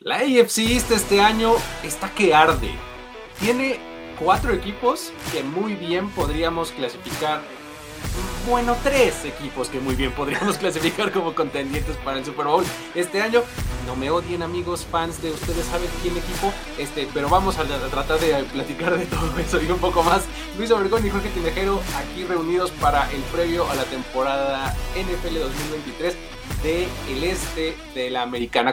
La AFC este año está que arde. Tiene cuatro equipos que muy bien podríamos clasificar. Bueno, tres equipos que muy bien podríamos clasificar como contendientes para el Super Bowl este año. No me odien amigos fans de ustedes saben quién equipo, este, pero vamos a, tratar de platicar de todo eso y un poco más. Luis Obregón y Jorge Tinejero aquí reunidos para el previo a la temporada NFL 2023 de el este de la americana.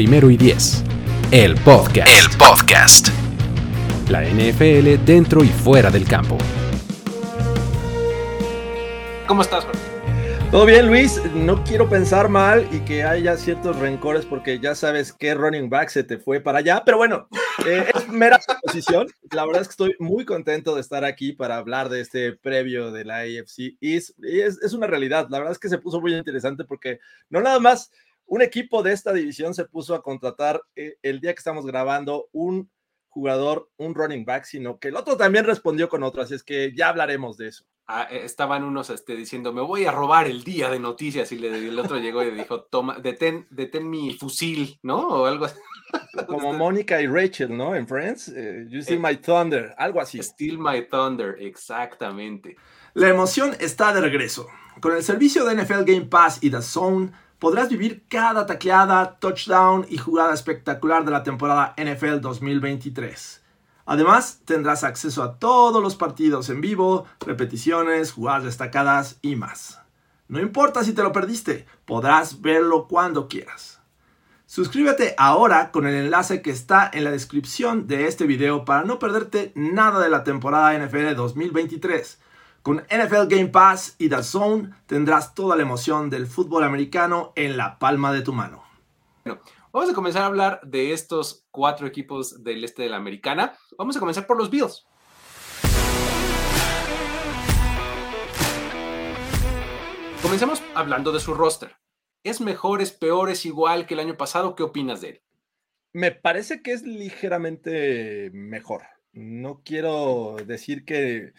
Primero y Diez. El podcast. El podcast. La NFL dentro y fuera del campo. ¿Cómo estás, Jorge? Todo bien, Luis. No quiero pensar mal y que haya ciertos rencores porque ya sabes qué running back se te fue para allá. Pero bueno, eh, es mera posición. La verdad es que estoy muy contento de estar aquí para hablar de este previo de la AFC. Y es, es una realidad. La verdad es que se puso muy interesante porque no nada más un equipo de esta división se puso a contratar eh, el día que estamos grabando un jugador, un running back, sino que el otro también respondió con otro, así es que ya hablaremos de eso. Ah, eh, estaban unos este, diciendo, me voy a robar el día de noticias, y, el otro llegó y dijo, toma, detén, detén mi fusil, ¿no? O algo así. Como Mónica y Rachel, ¿no? En Friends, eh, You See My Thunder, algo así. Steal My Thunder, exactamente. La emoción está de regreso. Con el servicio de NFL Game Pass y The Zone, podrás vivir cada tacleada, touchdown y jugada espectacular de la temporada NFL 2023. Además, tendrás acceso a todos los partidos en vivo, repeticiones, jugadas destacadas y más. No importa si te lo perdiste, podrás verlo cuando quieras. Suscríbete ahora con el enlace que está en la descripción de este video para no perderte nada de la temporada NFL 2023 con NFL Game Pass y The Zone tendrás toda la emoción del fútbol americano en la palma de tu mano. Bueno, vamos a comenzar a hablar de estos cuatro equipos del este de la americana. Vamos a comenzar por los Bills. Comencemos hablando de su roster. ¿Es mejor, es peor, es igual que el año pasado? ¿Qué opinas de él? Me parece que es ligeramente mejor. No quiero decir que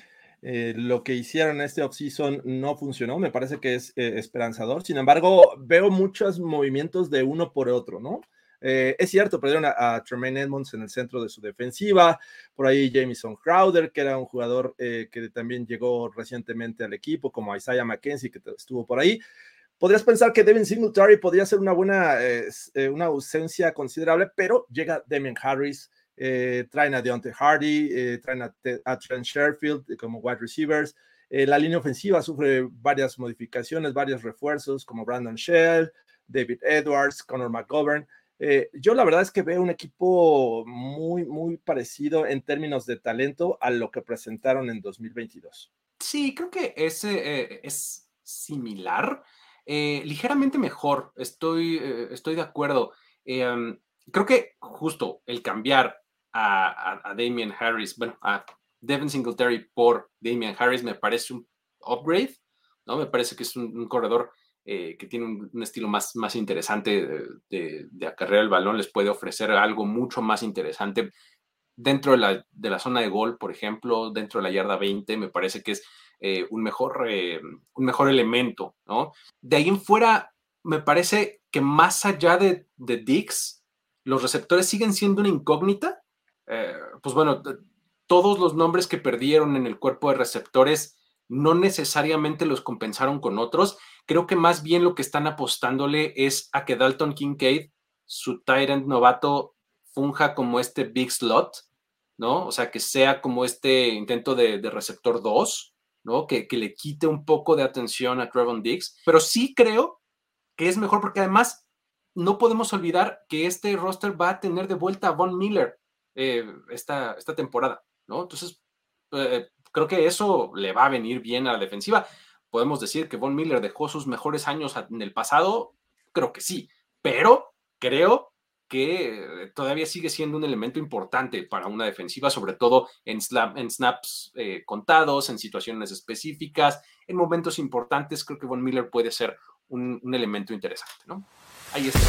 eh, lo que hicieron este offseason no funcionó, me parece que es eh, esperanzador. Sin embargo, veo muchos movimientos de uno por otro, ¿no? Eh, es cierto, perdieron a, Tremaine Edmonds en el centro de su defensiva, por ahí Jamison Crowder, que era un jugador que también llegó recientemente al equipo, como Isaiah McKenzie, que estuvo por ahí. Podrías pensar que Devin Singletary podría ser una buena, una ausencia considerable, pero llega Damian Harris, eh, traen a Deontay Hardy, eh, traen a, Trent Sherfield como wide receivers. Eh, la línea ofensiva sufre varias modificaciones, varios refuerzos como Brandon Shell, David Edwards, Connor McGovern. yo la verdad es que veo un equipo muy, muy parecido en términos de talento a lo que presentaron en 2022. Sí, creo que ese es similar, ligeramente mejor, estoy, estoy de acuerdo. creo que justo el cambiar a, a, Damian Harris, bueno, a Devin Singletary por Damian Harris me parece un upgrade, ¿no? Me parece que es un, corredor eh, que tiene un, estilo más, más interesante de, de, acarrear el balón, les puede ofrecer algo mucho más interesante dentro de la, de la, zona de gol, por ejemplo, dentro de la yarda 20, me parece que es eh, un, mejor, eh, un mejor elemento, ¿no? De ahí en fuera, me parece que más allá de, de Dix, los receptores siguen siendo una incógnita eh, pues bueno, todos los nombres que perdieron en el cuerpo de receptores no necesariamente los compensaron con otros. Creo que más bien lo que están apostándole es a que Dalton Kincaid, su Tyrant novato, funja como este big slot, ¿no? O sea, que sea como este intento de, receptor 2, ¿no? Que, que, le quite un poco de atención a Trevon Diggs. Pero sí creo que es mejor porque además no podemos olvidar que este roster va a tener de vuelta a Von Miller. Eh, esta, esta temporada, ¿no? Entonces, eh, creo que eso le va a venir bien a la defensiva. ¿Podemos decir que Von Miller dejó sus mejores años en el pasado? Creo que sí, pero creo que todavía sigue siendo un elemento importante para una defensiva, sobre todo en, en snaps eh, contados, en situaciones específicas, en momentos importantes. Creo que Von Miller puede ser un, un elemento interesante, ¿no? Ahí está.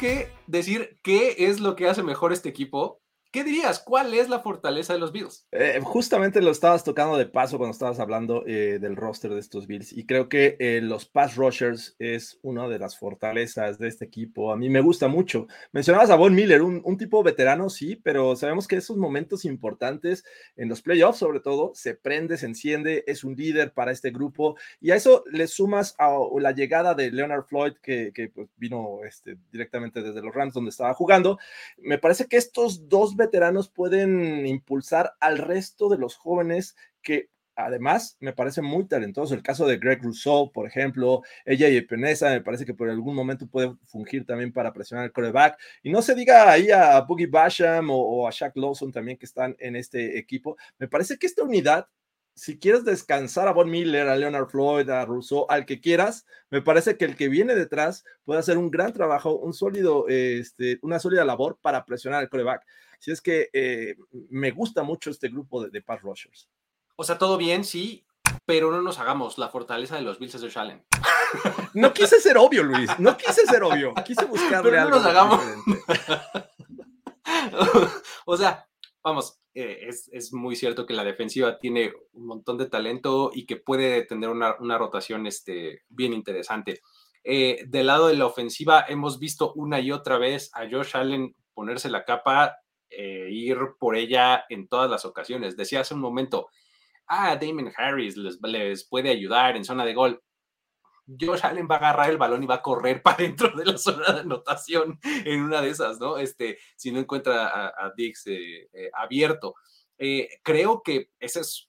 Que decir qué es lo que hace mejor este equipo, ¿Qué dirías? ¿Cuál es la fortaleza de los Bills? Eh, justamente lo estabas tocando de paso cuando estabas hablando eh, del roster de estos Bills y creo que eh, los pass rushers es una de las fortalezas de este equipo. A mí me gusta mucho. Mencionabas a Von Miller, un, un tipo veterano, sí, pero sabemos que esos momentos importantes en los playoffs, sobre todo, se prende, se enciende, es un líder para este grupo y a eso le sumas a la llegada de Leonard Floyd que, que pues, vino este, directamente desde los Rams donde estaba jugando. Me parece que estos dos veteranos pueden impulsar al resto de los jóvenes que además me parece muy talentoso. El caso de Greg Rousseau, por ejemplo, ella y Peneza, me parece que por algún momento puede fungir también para presionar el coreback. Y no se diga ahí a Boogie Basham o, o, a Shaq Lawson también que están en este equipo. Me parece que esta unidad si quieres descansar a Von Miller, a Leonard Floyd, a Rousseau, al que quieras, me parece que el que viene detrás puede hacer un gran trabajo, un sólido, este, una sólida labor para presionar al coreback. Si es que eh, me gusta mucho este grupo de, de, pass rushers. O sea, todo bien, sí, pero no nos hagamos la fortaleza de los Bills de Allen. No quise ser obvio, Luis, no quise ser obvio, quise buscarle pero no algo nos hagamos. o sea, vamos, eh, es, es, muy cierto que la defensiva tiene un montón de talento y que puede tener una, una rotación este, bien interesante. Eh, del lado de la ofensiva, hemos visto una y otra vez a Josh Allen ponerse la capa e ir por ella en todas las ocasiones. Decía hace un momento, ah, Damon Harris les, les puede ayudar en zona de gol. Josh Allen va a agarrar el balón y va a correr para dentro de la zona de anotación en una de esas, ¿no? Este, si no encuentra a, a Dix eh, eh, abierto. Eh, creo que esa es,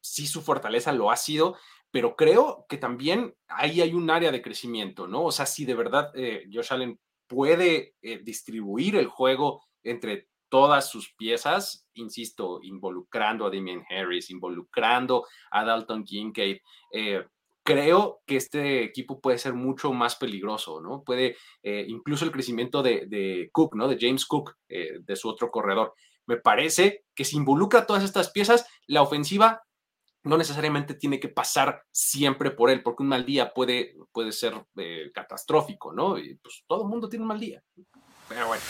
sí, su fortaleza lo ha sido, pero creo que también ahí hay un área de crecimiento, ¿no? O sea, si de verdad Josh Allen puede distribuir el juego entre todas sus piezas, insisto, involucrando a Damien Harris, involucrando a Dalton Kincaid, eh, creo que este equipo puede ser mucho más peligroso, ¿no? Puede, eh, incluso el crecimiento de, de, Cook, ¿no? De James Cook, eh, de su otro corredor. Me parece que si involucra todas estas piezas, la ofensiva no necesariamente tiene que pasar siempre por él, porque un mal día puede, puede ser eh, catastrófico, ¿no? Y pues todo el mundo tiene un mal día. Pero bueno.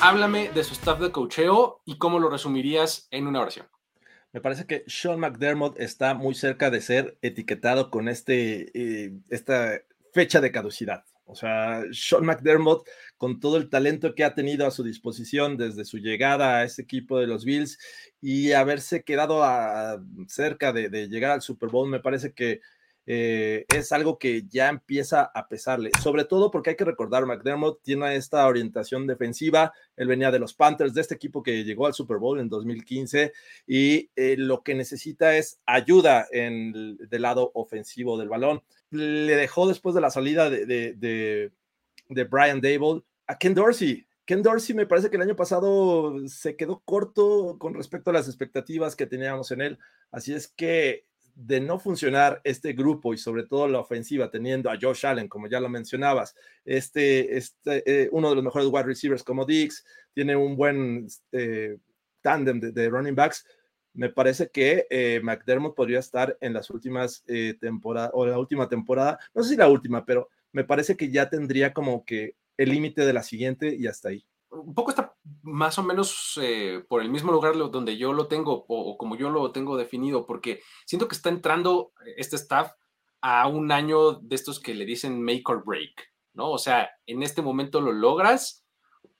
Háblame de su staff de cocheo y cómo lo resumirías en una oración. Me parece que Sean McDermott está muy cerca de ser etiquetado con este, eh, esta fecha de caducidad. O sea, Sean McDermott, con todo el talento que ha tenido a su disposición desde su llegada a ese equipo de los Bills y haberse quedado cerca de, llegar al Super Bowl, me parece que eh, es algo que ya empieza a pesarle, sobre todo porque hay que recordar, McDermott tiene esta orientación defensiva, él venía de los Panthers, de este equipo que llegó al Super Bowl en 2015, y eh, lo que necesita es ayuda en el del lado ofensivo del balón. Le dejó después de la salida de, de, de Brian Dable a Ken Dorsey, Ken Dorsey me parece que el año pasado se quedó corto con respecto a las expectativas que teníamos en él. Así es que de no funcionar este grupo y sobre todo la ofensiva, teniendo a Josh Allen, como ya lo mencionabas, este, este eh, uno de los mejores wide receivers como Dix, tiene un buen eh, tándem de, de, running backs. Me parece que eh, McDermott podría estar en las últimas eh, temporadas o la última temporada, no sé si la última, pero me parece que ya tendría como que el límite de la siguiente y hasta ahí un poco está más o menos eh, por el mismo lugar donde yo lo tengo o, o, como yo lo tengo definido, porque siento que está entrando este staff a un año de estos que le dicen make or break, ¿no? O sea, en este momento lo logras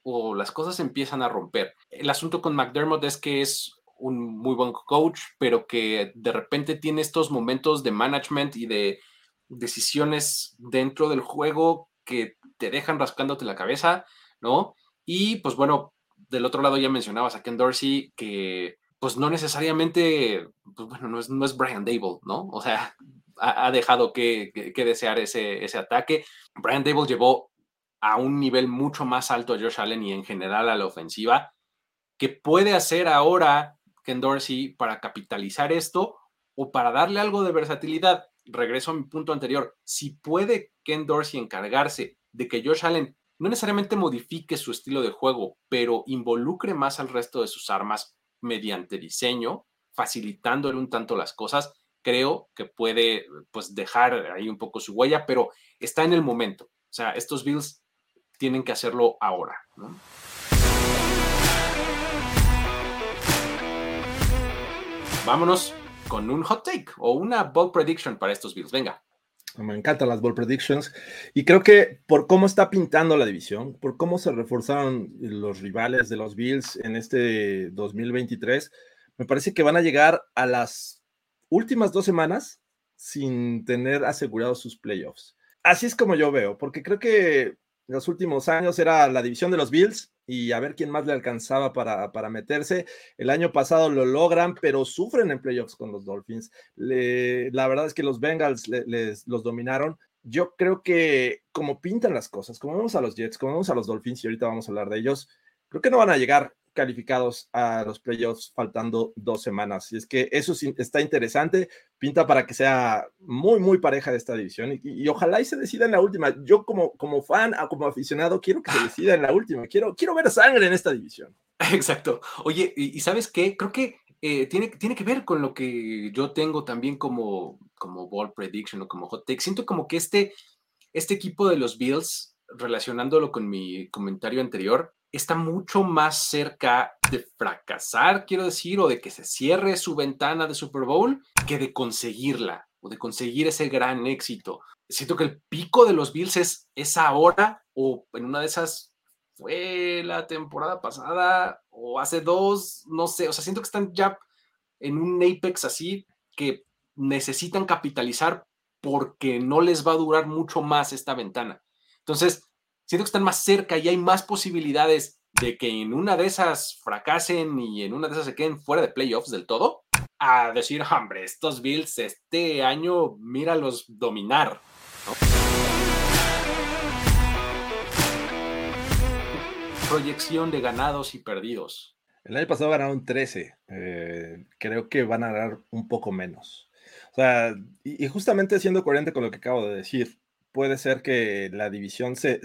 o las cosas empiezan a romper. El asunto con McDermott es que es un muy buen coach, pero que de repente tiene estos momentos de management y de decisiones dentro del juego que te dejan rascándote la cabeza, ¿no? Y pues bueno, del otro lado ya mencionabas a Ken Dorsey, que pues no necesariamente, pues bueno, no es, no es Brian Dable, ¿no? O sea, ha, dejado que, que, que, desear ese, ese ataque. Brian Dable llevó a un nivel mucho más alto a Josh Allen y en general a la ofensiva. ¿Qué puede hacer ahora Ken Dorsey para capitalizar esto o para darle algo de versatilidad? Regreso a mi punto anterior. Si puede Ken Dorsey encargarse de que Josh Allen no necesariamente modifique su estilo de juego, pero involucre más al resto de sus armas mediante diseño, facilitándole un tanto las cosas, creo que puede pues dejar ahí un poco su huella, pero está en el momento. O sea, estos Bills tienen que hacerlo ahora. Vámonos con un hot take o una bold prediction para estos Bills. Venga. Me encantan las bold predictions y creo que por cómo está pintando la división, por cómo se reforzaron los rivales de los Bills en este 2023, me parece que van a llegar a las últimas dos semanas sin tener asegurados sus playoffs. Así es como yo veo, porque creo que los últimos años era la división de los Bills y a ver quién más le alcanzaba para, para meterse. El año pasado lo logran, pero sufren en playoffs con los Dolphins. la verdad es que los Bengals les, los dominaron. Yo creo que como pintan las cosas, como vemos a los Jets, como vemos a los Dolphins, y ahorita vamos a hablar de ellos, creo que no van a llegar calificados a los playoffs faltando dos semanas. Y es que eso está interesante, pinta para que sea muy, muy pareja de esta división y, ojalá y se decida en la última. Yo como, como fan, como aficionado, quiero que se decida en la última. Quiero, quiero ver sangre en esta división. Exacto. Oye, ¿y, sabes qué? Creo que eh, tiene, tiene que ver con lo que yo tengo también como, como ball prediction o como hot take. Siento como que este, este equipo de los Bills, relacionándolo con mi comentario anterior, está mucho más cerca de fracasar, quiero decir, o de que se cierre su ventana de Super Bowl, que de conseguirla o de conseguir ese gran éxito. Siento que el pico de los Bills es, es ahora o en una de esas fue la temporada pasada o hace dos, no sé, o sea, siento que están ya en un apex así que necesitan capitalizar porque no les va a durar mucho más esta ventana. Entonces, siento que están más cerca y hay más posibilidades de que en una de esas fracasen y en una de esas se queden fuera de playoffs del todo, a decir, hombre, estos Bills este año, míralos dominar. Proyección de ganados y perdidos. El año pasado ganaron 13. Eh, creo que van a ganar un poco menos. O sea, y, y justamente siendo coherente con lo que acabo de decir, puede ser que la división se,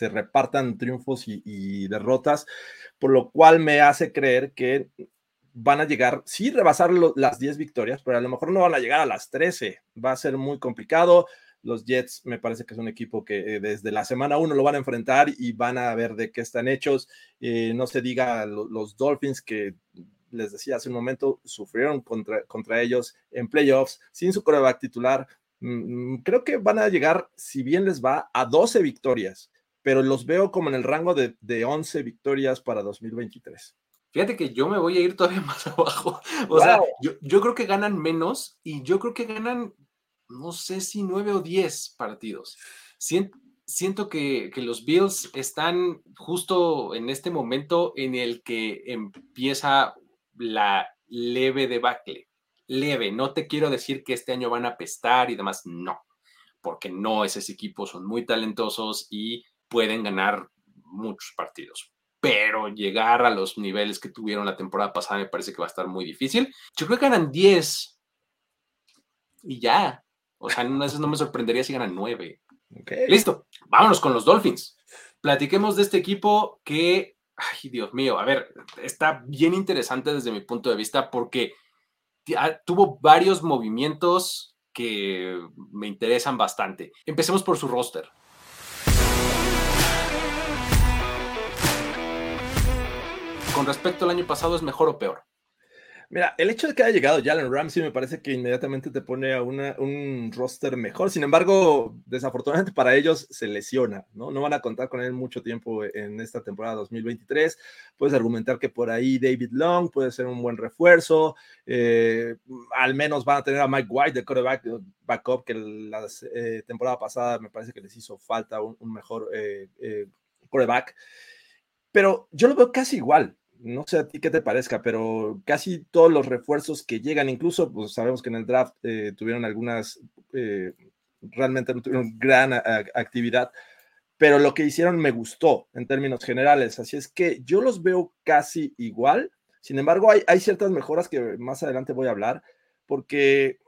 repartan triunfos y, derrotas, por lo cual me hace creer que van a llegar, sí, rebasar las 10 victorias, pero a lo mejor no van a llegar a las 13. Va a ser muy complicado. Los Jets me parece que es un equipo que eh, desde la semana 1 lo van a enfrentar y van a ver de qué están hechos. Eh, no se diga los Dolphins que les decía hace un momento, sufrieron contra, contra ellos en playoffs sin su coreback titular. Mm, mm, creo que van a llegar, si bien les va, a 12 victorias, pero los veo como en el rango de, de 11 victorias para 2023. Fíjate que yo me voy a ir todavía más abajo. O sea, yo, creo que ganan menos y yo creo que ganan, no sé si 9 o 10 partidos. Siento, siento que, que, los Bills están justo en este momento en el que empieza la leve debacle leve. No te quiero decir que este año van a pestar y demás, no, porque no, esos equipos son muy talentosos y pueden ganar muchos partidos. Pero llegar a los niveles que tuvieron la temporada pasada me parece que va a estar muy difícil. Yo creo que ganan 10 y ya. O sea, no, no me sorprendería si ganan 9. Listo, vámonos con los Dolphins. Platiquemos de este equipo que, ay Dios mío, a ver, está bien interesante desde mi punto de vista porque tuvo varios movimientos que me interesan bastante. Empecemos por su roster. Con respecto al año pasado, ¿es mejor o peor? Mira, el hecho de que haya llegado Jalen Ramsey me parece que inmediatamente te pone a un roster mejor. Sin embargo, desafortunadamente para ellos se lesiona, ¿no? No van a contar con él mucho tiempo en esta temporada 2023. Puedes argumentar que por ahí David Long puede ser un buen refuerzo. Eh, al menos van a tener a Mike White de quarterback backup, que la eh, temporada pasada me parece que les hizo falta un, mejor eh, quarterback. Pero yo lo veo casi igual no sé a ti qué te parezca, pero casi todos los refuerzos que llegan, incluso pues sabemos que en el draft eh, tuvieron algunas, eh, realmente no tuvieron gran actividad, pero lo que hicieron me gustó en términos generales. Así es que yo los veo casi igual. Sin embargo, hay, hay ciertas mejoras que más adelante voy a hablar, porque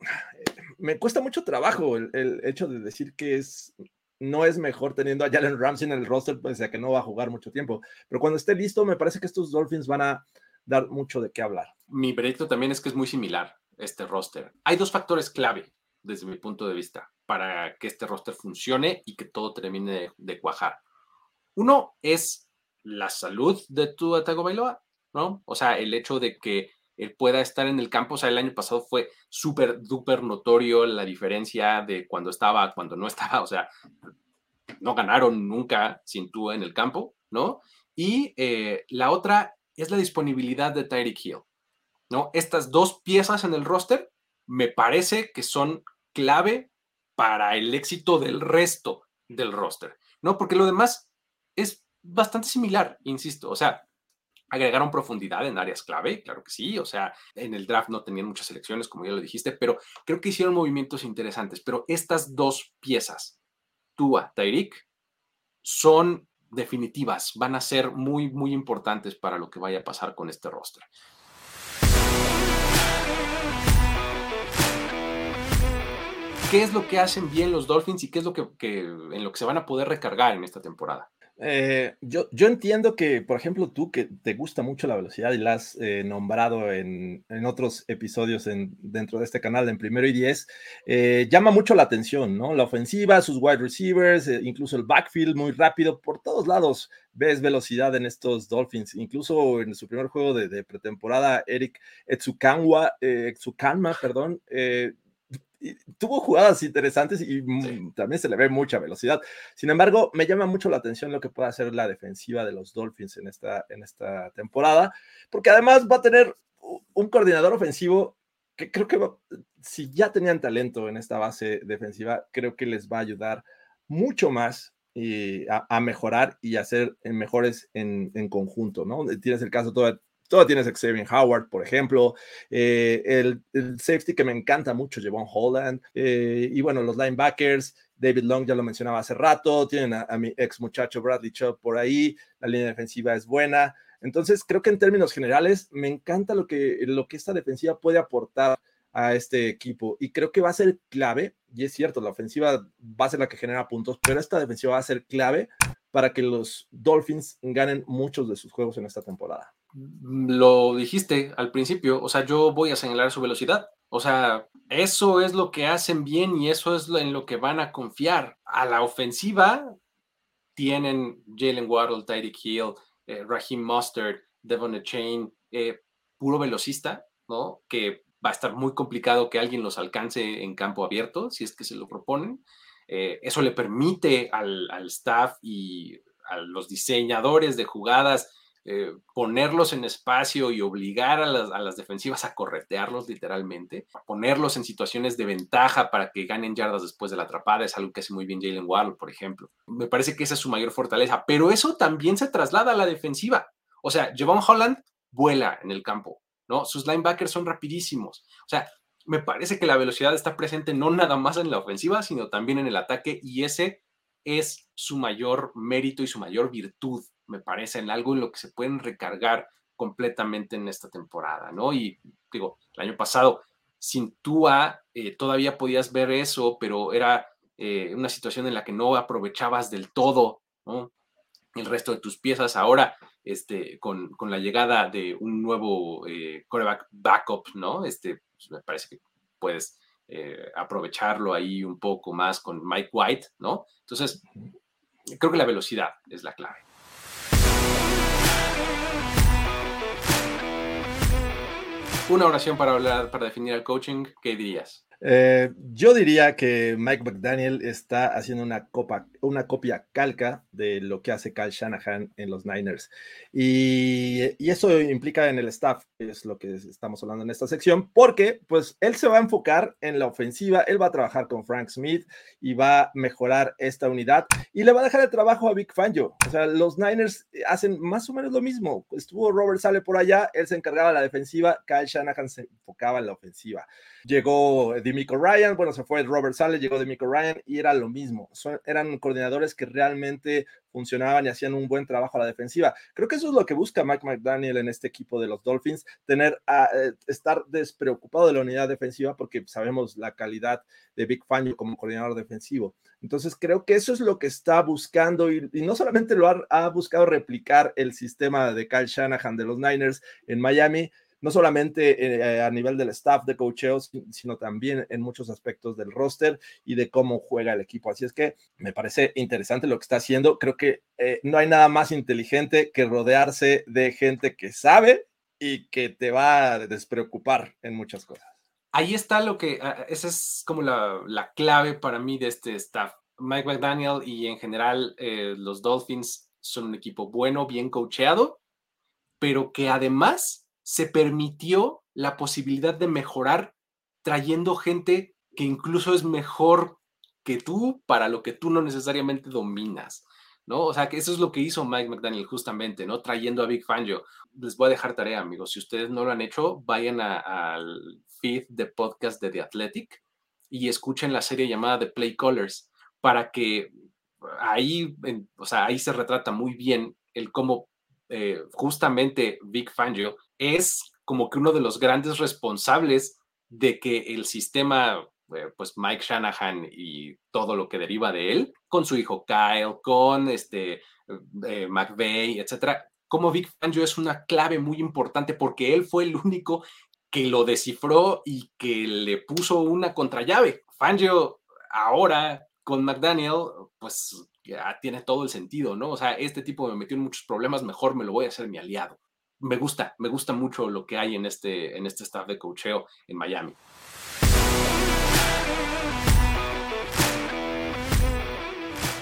me cuesta mucho trabajo el, hecho de decir que es, no es mejor teniendo a Jalen Ramsey en el roster, pese a que no va a jugar mucho tiempo. Pero cuando esté listo, me parece que estos Dolphins van a dar mucho de qué hablar. Mi proyecto también es que es muy similar este roster. Hay dos factores clave desde mi punto de vista para que este roster funcione y que todo termine de, cuajar. Uno es la salud de tu Atago Bailoa, ¿no? O sea, el hecho de que él pueda estar en el campo. O sea, el año pasado fue súper, duper notorio la diferencia de cuando estaba, cuando no estaba. O sea, no ganaron nunca sin tú en el campo, ¿no? Y eh, la otra es la disponibilidad de Tyreek Hill, ¿no? Estas dos piezas en el roster me parece que son clave para el éxito del resto del roster, ¿no? Porque lo demás es bastante similar, insisto. O sea, agregaron profundidad en áreas clave, claro que sí, o sea, en el draft no tenían muchas selecciones, como ya lo dijiste, pero creo que hicieron movimientos interesantes, pero estas dos piezas, Tua, Tyreek, son definitivas, van a ser muy, muy importantes para lo que vaya a pasar con este roster. ¿Qué es lo que hacen bien los Dolphins y qué es lo que, que en lo que se van a poder recargar en esta temporada? Eh, yo, yo entiendo que, por ejemplo, tú que te gusta mucho la velocidad y la has eh, nombrado en, en, otros episodios en, dentro de este canal en primero y diez, eh, llama mucho la atención, ¿no? La ofensiva, sus wide receivers, incluso el backfield muy rápido, por todos lados ves velocidad en estos Dolphins, incluso en su primer juego de, pretemporada, Eric Etsukanwa, Etsukanma, perdón, tuvo jugadas interesantes y también se le ve mucha velocidad. Sin embargo, me llama mucho la atención lo que puede hacer la defensiva de los Dolphins en esta, en esta temporada, porque además va a tener un coordinador ofensivo que creo que si ya tenían talento en esta base defensiva, creo que les va a ayudar mucho más y a, mejorar y a ser mejores en, en, conjunto, ¿no? Tienes el caso todo todo tienes Xavier Howard, por ejemplo, eh, el, safety que me encanta mucho, Javon Holland, eh, y bueno, los linebackers, David Long ya lo mencionaba hace rato, tienen a, mi ex muchacho Bradley Chubb por ahí, la línea defensiva es buena. Entonces, creo que en términos generales, me encanta lo que, lo que esta defensiva puede aportar a este equipo y creo que va a ser clave, y es cierto, la ofensiva va a ser la que genera puntos, pero esta defensiva va a ser clave para que los Dolphins ganen muchos de sus juegos en esta temporada. Lo dijiste al principio, o sea, yo voy a señalar su velocidad. O sea, eso es lo que hacen bien y eso es en lo que van a confiar. A la ofensiva tienen Jalen Waddle, Tyreek Hill, eh, Raheem Mustard, Devon Chain, eh, puro velocista, ¿no? Que va a estar muy complicado que alguien los alcance en campo abierto, si es que se lo proponen. Eh, eso le permite al staff y a los diseñadores de jugadas eh, ponerlos en espacio y obligar a las, defensivas a corretearlos literalmente, ponerlos en situaciones de ventaja para que ganen yardas después de la atrapada, es algo que hace muy bien Jalen Waddle, por ejemplo. Me parece que esa es su mayor fortaleza, pero eso también se traslada a la defensiva. O sea, Javon Holland vuela en el campo, ¿no? Sus linebackers son rapidísimos. O sea, me parece que la velocidad está presente no nada más en la ofensiva, sino también en el ataque y ese es su mayor mérito y su mayor virtud me parece, en algo en lo que se pueden recargar completamente en esta temporada, ¿no? Y digo, el año pasado, sin Tua, eh, todavía podías ver eso, pero era eh, una situación en la que no aprovechabas del todo, ¿no? El resto de tus piezas. Ahora, este, con, con la llegada de un nuevo eh, coreback backup, ¿no? Este, pues, me parece que puedes aprovecharlo ahí un poco más con Mike White, ¿no? Entonces, creo que la velocidad es la clave. Una oración para hablar, para definir el coaching, ¿qué dirías? Eh, yo diría que Mike McDaniel está haciendo una, copa, una copia calca de lo que hace Kyle Shanahan en los Niners. Y, eso implica en el staff, es lo que estamos hablando en esta sección, porque pues él se va a enfocar en la ofensiva, él va a trabajar con Frank Smith y va a mejorar esta unidad y le va a dejar el trabajo a Vic Fangio. O sea, los Niners hacen más o menos lo mismo. Estuvo Robert Sale por allá, él se encargaba de la defensiva, Kyle Shanahan se enfocaba en la ofensiva. Llegó Demico Ryan, bueno, se fue Robert Sale, llegó Demico Ryan y era lo mismo. eran coordinadores que realmente funcionaban y hacían un buen trabajo a la defensiva. Creo que eso es lo que busca Mike McDaniel en este equipo de los Dolphins, tener a, eh, estar despreocupado de la unidad defensiva porque sabemos la calidad de Big Fangio como coordinador defensivo. Entonces creo que eso es lo que está buscando y, no solamente lo ha, ha buscado replicar el sistema de Kyle Shanahan de los Niners en Miami, no solamente eh, a nivel del staff de cocheos, sino también en muchos aspectos del roster y de cómo juega el equipo. Así es que me parece interesante lo que está haciendo. Creo que eh, no hay nada más inteligente que rodearse de gente que sabe y que te va a despreocupar en muchas cosas. Ahí está lo que, ah, esa es como la, clave para mí de este staff. Mike McDaniel y en general eh, los Dolphins son un equipo bueno, bien coacheado, pero que además se permitió la posibilidad de mejorar trayendo gente que incluso es mejor que tú para lo que tú no necesariamente dominas, ¿no? O sea, que eso es lo que hizo Mike McDaniel justamente, ¿no? Trayendo a Big Fangio. Les voy a dejar tarea, amigos. Si ustedes no lo han hecho, vayan al feed de podcast de The Athletic y escuchen la serie llamada The Play Colors para que ahí, o sea, ahí se retrata muy bien el cómo eh, justamente Big Fangio es como que uno de los grandes responsables de que el sistema, eh, pues Mike Shanahan y todo lo que deriva de él, con su hijo Kyle, con este eh, McVeigh, etcétera, como Big Fangio es una clave muy importante porque él fue el único que lo descifró y que le puso una contrallave. Fangio ahora con McDaniel, pues ya tiene todo el sentido, ¿no? O sea, este tipo me metió en muchos problemas, mejor me lo voy a hacer mi aliado me gusta, me gusta mucho lo que hay en este, en este staff de cocheo en Miami.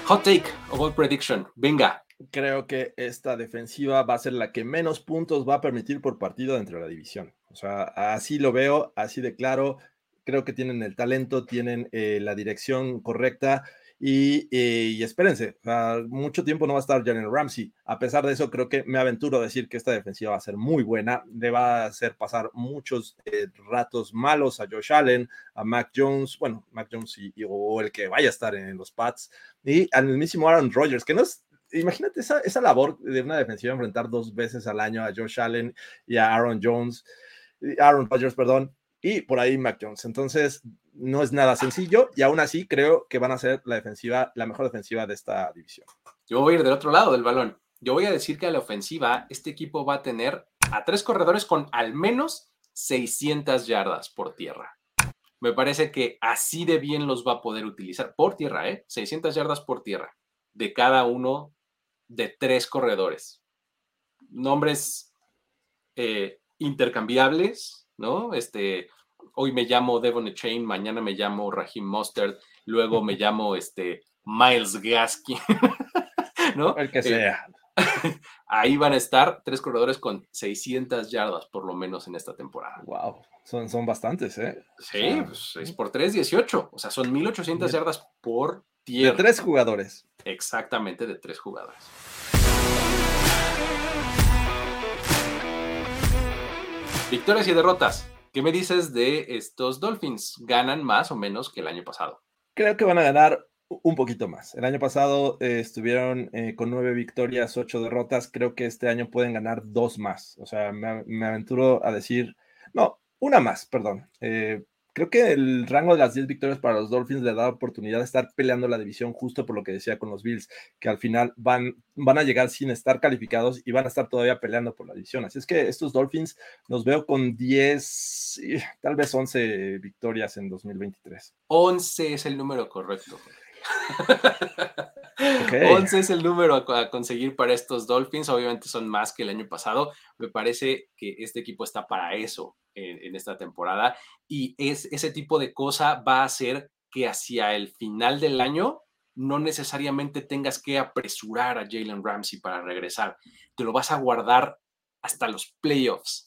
Hot take o bold prediction, venga. Creo que esta defensiva va a ser la que menos puntos va a permitir por partido dentro de la división. O sea, así lo veo, así de claro. Creo que tienen el talento, tienen eh, la dirección correcta. Y, eh, y, espérense, mucho tiempo no va a estar Jalen Ramsey. A pesar de eso, creo que me aventuro a decir que esta defensiva va a ser muy buena. Le va a hacer pasar muchos eh, ratos malos a Josh Allen, a Mac Jones, bueno, Mac Jones y, o el que vaya a estar en, los Pats, y al mismísimo Aaron Rodgers, que no es imagínate esa, labor de una defensiva enfrentar dos veces al año a Josh Allen y a Aaron Jones, Aaron Rodgers, perdón, y por ahí Mac Jones. Entonces, no es nada sencillo y aún así creo que van a ser la defensiva, la mejor defensiva de esta división. Yo voy a ir del otro lado del balón. Yo voy a decir que a la ofensiva este equipo va a tener a tres corredores con al menos 600 yardas por tierra. Me parece que así de bien los va a poder utilizar por tierra, ¿eh? 600 yardas por tierra de cada uno de tres corredores. Nombres eh, intercambiables, ¿no? Este, hoy me llamo Devon Chain, mañana me llamo Raheem Mustard, luego me llamo este, Miles Gaskin, ¿no? El que eh, sea. ahí van a estar tres corredores con 600 yardas por lo menos en esta temporada. Wow, son, son bastantes, ¿eh? Sí, pues 6 por 3, 18. O sea, son 1800 yardas por tierra. De tres jugadores. Exactamente, de tres jugadores. Victorias y derrotas. ¿Qué me dices de estos Dolphins? ¿Ganan más o menos que el año pasado? Creo que van a ganar un poquito más. El año pasado eh, estuvieron eh, con nueve victorias, ocho derrotas. Creo que este año pueden ganar dos más. O sea, me, me aventuro a decir, no, una más, perdón. Eh, creo que el rango de las 10 victorias para los Dolphins le da oportunidad de estar peleando la división justo por lo que decía con los Bills, que al final van, van a llegar sin estar calificados y van a estar todavía peleando por la división. Así es que estos Dolphins los veo con 10, tal vez 11 victorias en 2023. 11 es el número correcto. 11 es el número a, conseguir para estos Dolphins. Obviamente son más que el año pasado. Me parece que este equipo está para eso en, esta temporada. Y es, ese tipo de cosa va a hacer que hacia el final del año no necesariamente tengas que apresurar a Jalen Ramsey para regresar. Te lo vas a guardar hasta los playoffs.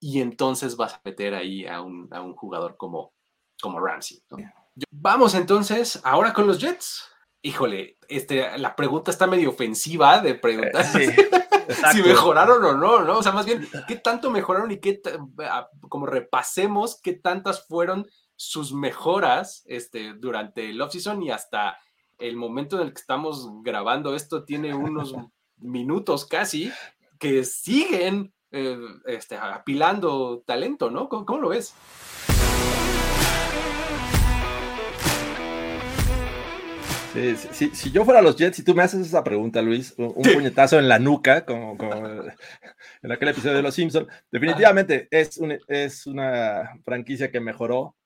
Y entonces vas a meter ahí a un, jugador como, como Ramsey. Vamos entonces ahora con los Jets. Híjole, este, la pregunta está medio ofensiva de preguntar si mejoraron o no, ¿no? O sea, más bien, ¿qué tanto mejoraron y qué, como repasemos qué tantas fueron sus mejoras este, durante el offseason y hasta el momento en el que estamos grabando esto tiene unos minutos casi que siguen eh, este, apilando talento, ¿no? ¿Cómo, lo ves? Si yo fuera los Jets, si tú me haces esa pregunta, Luis, un, puñetazo en la nuca, como, en aquel episodio de Los Simpsons, definitivamente es, es una franquicia que mejoró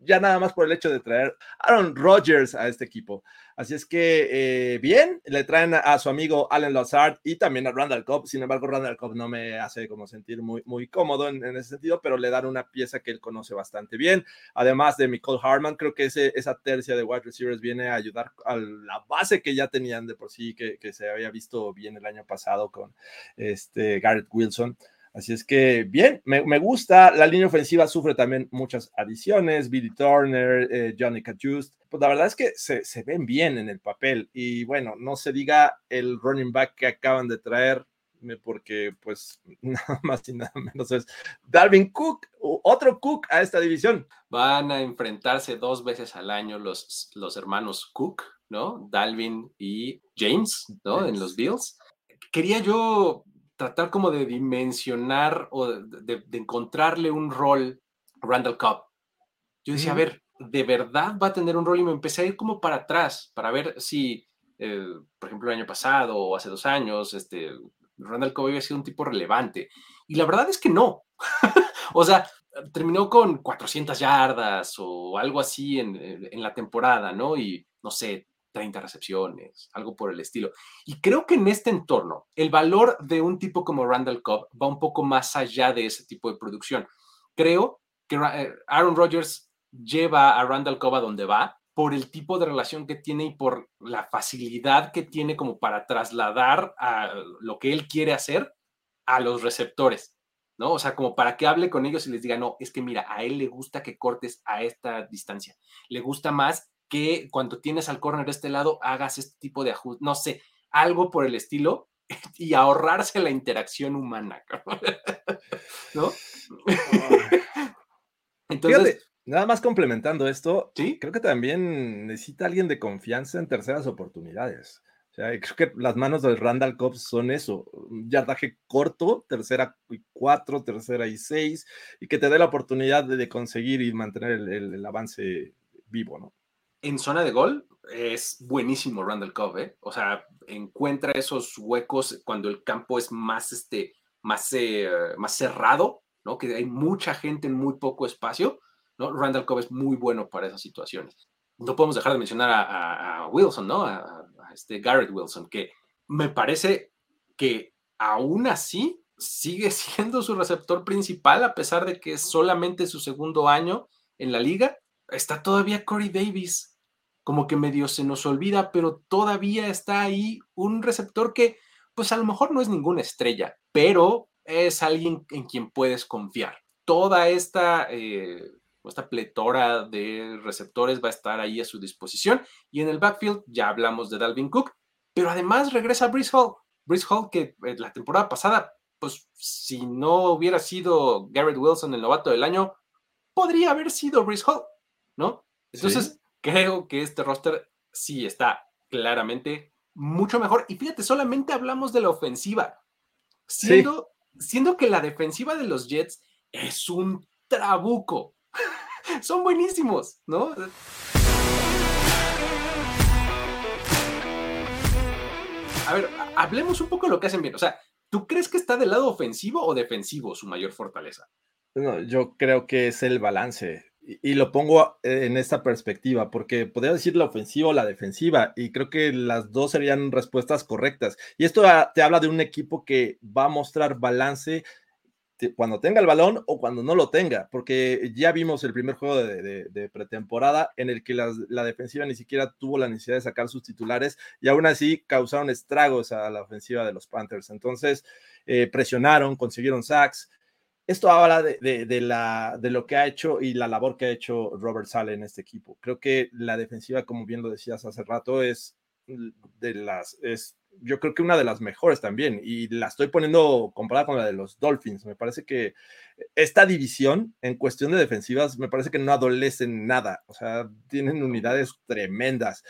ya nada más por el hecho de traer Aaron Rodgers a este equipo. Así es que, eh, bien, le traen a, su amigo Allen Lazard y también a Randall Cobb. Sin embargo, Randall Cobb no me hace como sentir muy, muy cómodo en, ese sentido, pero le dan una pieza que él conoce bastante bien. Además de Nicole Harman, creo que ese, esa tercia de wide receivers viene a ayudar a la base que ya tenían de por sí, que, que se había visto bien el año pasado con este Garrett Wilson. Así es que bien, me, gusta. La línea ofensiva sufre también muchas adiciones. Billy Turner, eh, Johnny Cajust. Pues la verdad es que se, ven bien en el papel. Y bueno, no se diga el running back que acaban de traer, porque pues nada más y nada menos es Dalvin Cook, otro Cook a esta división. Van a enfrentarse dos veces al año los, los hermanos Cook, ¿no? Dalvin y James, ¿no? En los Bills. Quería yo tratar como de dimensionar o de, encontrarle un rol Randall Cobb. Yo decía, a ver, ¿de verdad va a tener un rol? Y me empecé a ir como para atrás para ver si, eh, por ejemplo, el año pasado o hace dos años, este, Randall Cobb había sido un tipo relevante. Y la verdad es que no. o sea, terminó con 400 yardas o algo así en, en la temporada, ¿no? Y no sé, 30 recepciones, algo por el estilo. Y creo que en este entorno, el valor de un tipo como Randall Cobb va un poco más allá de ese tipo de producción. Creo que eh, Aaron Rodgers lleva a Randall Cobb a donde va por el tipo de relación que tiene y por la facilidad que tiene como para trasladar lo que él quiere hacer a los receptores. ¿no? O sea, como para que hable con ellos y les diga, no, es que mira, a él le gusta que cortes a esta distancia. Le gusta más que cuando tienes al corner de este lado hagas este tipo de ajuste, no sé, algo por el estilo y ahorrarse la interacción humana, ¿no? Entonces, nada más complementando esto, ¿Sí? creo que también necesita alguien de confianza en terceras oportunidades. O sea, creo que las manos del Randall Cobb son eso, un yardaje corto, tercera y cuatro, tercera y seis, y que te dé la oportunidad de, conseguir y mantener el avance vivo, ¿no? En zona de gol es buenísimo Randall Cobb, ¿eh? O sea, encuentra esos huecos cuando el campo es más, este, más, eh, más cerrado, ¿no? Que hay mucha gente en muy poco espacio, ¿no? Randall Cobb es muy bueno para esas situaciones. No podemos dejar de mencionar a, Wilson, ¿no? A, a, este Garrett Wilson, que me parece que aún así sigue siendo su receptor principal, a pesar de que es solamente su segundo año en la liga está todavía Corey Davis, como que medio se nos olvida, pero todavía está ahí un receptor que, pues a lo mejor no es ninguna estrella, pero es alguien en quien puedes confiar. Toda esta, eh, esta pletora de receptores va a estar ahí a su disposición. Y en el backfield ya hablamos de Dalvin Cook, pero además regresa Brice Hall. Brice Hall que eh, la temporada pasada, pues si no hubiera sido Garrett Wilson el novato del año, podría haber sido Brice Hall. ¿No? Entonces, creo que este roster sí está claramente mucho mejor. Y fíjate, solamente hablamos de la ofensiva, siendo, siendo que la defensiva de los Jets es un trabuco. Son buenísimos, ¿no? A ver, hablemos un poco de lo que hacen bien. O sea, ¿tú crees que está del lado ofensivo o defensivo su mayor fortaleza? No, yo creo que es el balance y lo pongo en esta perspectiva, porque podría decir la ofensiva o la defensiva, y creo que las dos serían respuestas correctas. Y esto te habla de un equipo que va a mostrar balance cuando tenga el balón o cuando no lo tenga, porque ya vimos el primer juego de, pretemporada en el que la, defensiva ni siquiera tuvo la necesidad de sacar sus titulares y aún así causaron estragos a la ofensiva de los Panthers. Entonces, eh, presionaron, consiguieron sacks, esto habla de, la, de lo que ha hecho y la labor que ha hecho Robert Sale en este equipo. Creo que la defensiva, como bien lo decías hace rato, es de las, es yo creo que una de las mejores también, y la estoy poniendo comparada con la de los Dolphins. Me parece que esta división, en cuestión de defensivas, me parece que no adolecen nada, o sea, tienen unidades tremendas,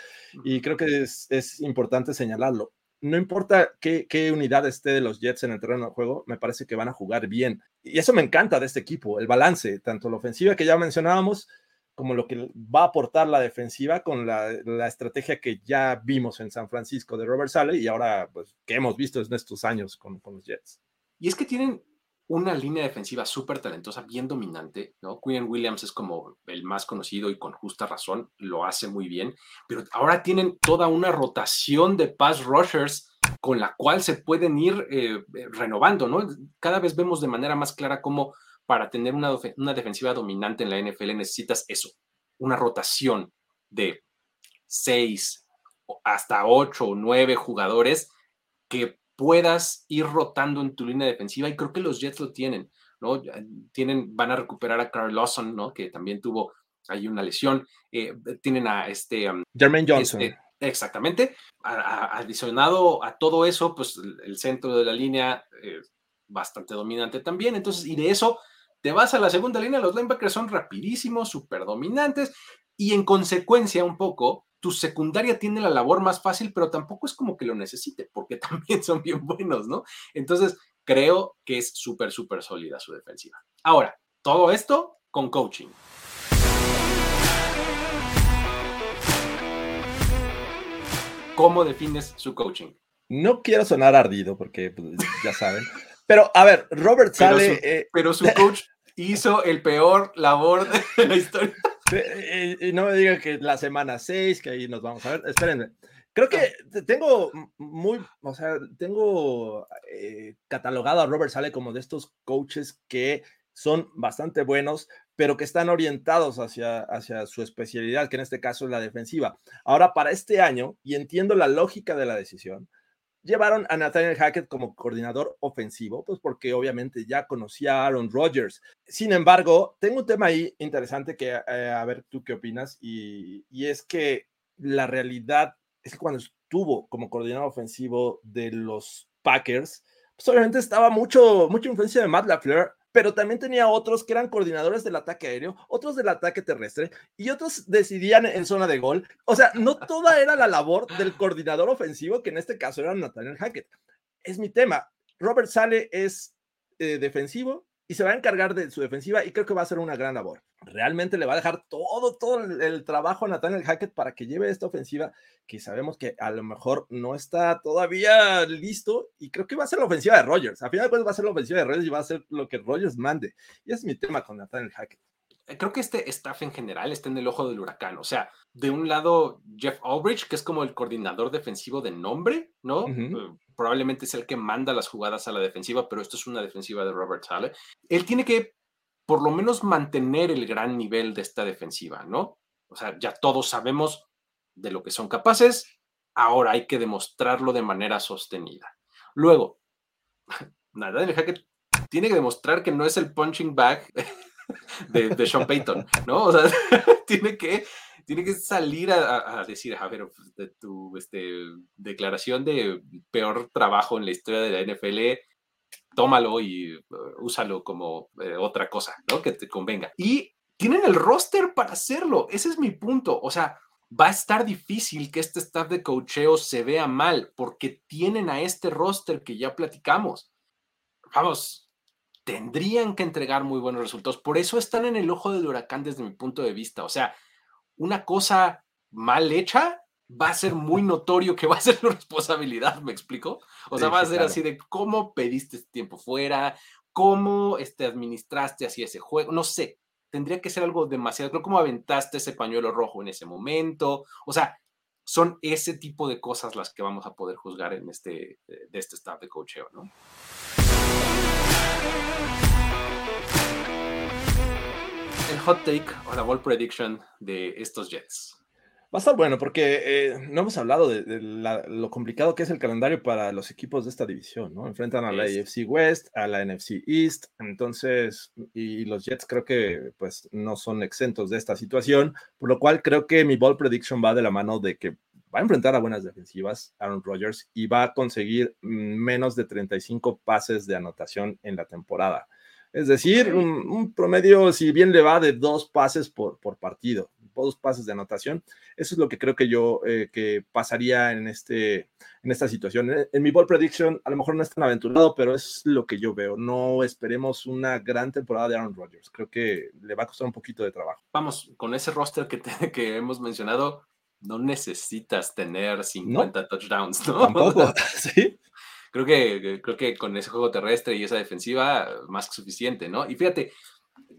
y creo que es, importante señalarlo. No importa qué, qué, unidad esté de los Jets en el terreno de juego, me parece que van a jugar bien. Y eso me encanta de este equipo, el balance, tanto la ofensiva que ya mencionábamos, como lo que va a aportar la defensiva con la, estrategia que ya vimos en San Francisco de Robert Sale y ahora pues, que hemos visto en estos años con, los Jets. Y es que tienen una línea defensiva súper talentosa, bien dominante, ¿no? Quinn Williams es como el más conocido y con justa razón lo hace muy bien, pero ahora tienen toda una rotación de pass rushers con la cual se pueden ir eh, renovando, ¿no? Cada vez vemos de manera más clara cómo para tener una, una defensiva dominante en la NFL necesitas eso, una rotación de seis hasta ocho o nueve jugadores que puedas ir rotando en tu línea defensiva y creo que los Jets lo tienen, ¿no? Tienen, van a recuperar a Carl Lawson, ¿no? Que también tuvo ahí una lesión. Eh, tienen a este... Um, Jermaine Johnson. Este, exactamente. adicionado a todo eso, pues el centro de la línea es bastante dominante también. Entonces, y de eso te vas a la segunda línea, los linebackers son rapidísimos, súper dominantes y en consecuencia un poco tu secundaria tiene la labor más fácil, pero tampoco es como que lo necesite, porque también son bien buenos, ¿no? Entonces, creo que es súper, súper sólida su defensiva. Ahora, todo esto con coaching. ¿Cómo defines su coaching? No quiero sonar ardido, porque pues, ya saben, pero, a ver, Robert sale. Eh, pero su, coach hizo el peor labor de la historia. Y, no me digan que la semana 6, que ahí nos vamos a ver. Espérenme. Creo que tengo muy, o sea, tengo eh, catalogado a Robert Sale como de estos coaches que son bastante buenos, pero que están orientados hacia, hacia su especialidad, que en este caso es la defensiva. Ahora, para este año, y entiendo la lógica de la decisión, llevaron a Nathaniel Hackett como coordinador ofensivo, pues porque obviamente ya conocía a Aaron Rodgers. Sin embargo, tengo un tema ahí interesante que, eh, a ver tú qué opinas, y, es que la realidad es que cuando estuvo como coordinador ofensivo de los Packers, pues obviamente estaba mucho, mucha influencia de Matt LaFleur pero también tenía otros que eran coordinadores del ataque aéreo, otros del ataque terrestre y otros decidían en zona de gol. O sea, no toda era la labor del coordinador ofensivo, que en este caso era Nathaniel Hackett. Es mi tema. Robert Sale es eh, defensivo, y se va a encargar de su defensiva y creo que va a ser una gran labor. Realmente le va a dejar todo, todo el, trabajo a Nathaniel Hackett para que lleve esta ofensiva que sabemos que a lo mejor no está todavía listo y creo que va a ser la ofensiva de Rogers. A final de cuentas va a ser la ofensiva de Rogers y va a ser lo que Rogers mande. Y ese es mi tema con Nathaniel Hackett creo que este staff en general está en el ojo del huracán. O sea, de un lado, Jeff Albridge, que es como el coordinador defensivo de nombre, ¿no? Eh, probablemente es el que manda las jugadas a la defensiva, pero esto es una defensiva de Robert Sale. Él tiene que, por lo menos, mantener el gran nivel de esta defensiva, ¿no? O sea, ya todos sabemos de lo que son capaces, ahora hay que demostrarlo de manera sostenida. Luego, nada, el Hackett tiene que demostrar que no es el punching bag de, Sean Payton, ¿no? O sea, tiene que, tiene que salir a, decir, a ver, pues, de tu este, declaración de peor trabajo en la historia de la NFL, tómalo y uh, úsalo como eh, otra cosa, ¿no? Que te convenga. Y tienen el roster para hacerlo, ese es mi punto, o sea, va a estar difícil que este staff de cocheo se vea mal porque tienen a este roster que ya platicamos. Vamos, tendrían que entregar muy buenos resultados. Por eso están en el ojo del huracán desde mi punto de vista. O sea, una cosa mal hecha va a ser muy notorio que va a ser su responsabilidad, ¿me explico? O sea, va a ser así de cómo pediste este tiempo fuera, cómo este, administraste así ese juego, no sé, tendría que ser algo demasiado, creo cómo aventaste ese pañuelo rojo en ese momento, o sea, son ese tipo de cosas las que vamos a poder juzgar en este, de este staff de coacheo, ¿no? El hot take o la ball prediction de estos Jets. Va a estar bueno porque eh, no hemos hablado de, lo complicado que es el calendario para los equipos de esta división, ¿no? Enfrentan a la AFC West, a la NFC East, entonces, y los Jets creo que pues no son exentos de esta situación, por lo cual creo que mi ball prediction va de la mano de que va a enfrentar a buenas defensivas, Aaron Rodgers, y va a conseguir menos de 35 pases de anotación en la temporada. Es decir, un, promedio, si bien le va de dos pases por, por partido, dos pases de anotación. Eso es lo que creo que yo eh, que pasaría en, este, en esta situación. En, mi ball prediction, a lo mejor no es tan aventurado, pero es lo que yo veo. No esperemos una gran temporada de Aaron Rodgers. Creo que le va a costar un poquito de trabajo. Vamos, con ese roster que, que hemos mencionado, no necesitas tener 50 touchdowns, ¿no? Tampoco, sí. Creo que, creo que con ese juego terrestre y esa defensiva, más que suficiente, ¿no? Y fíjate,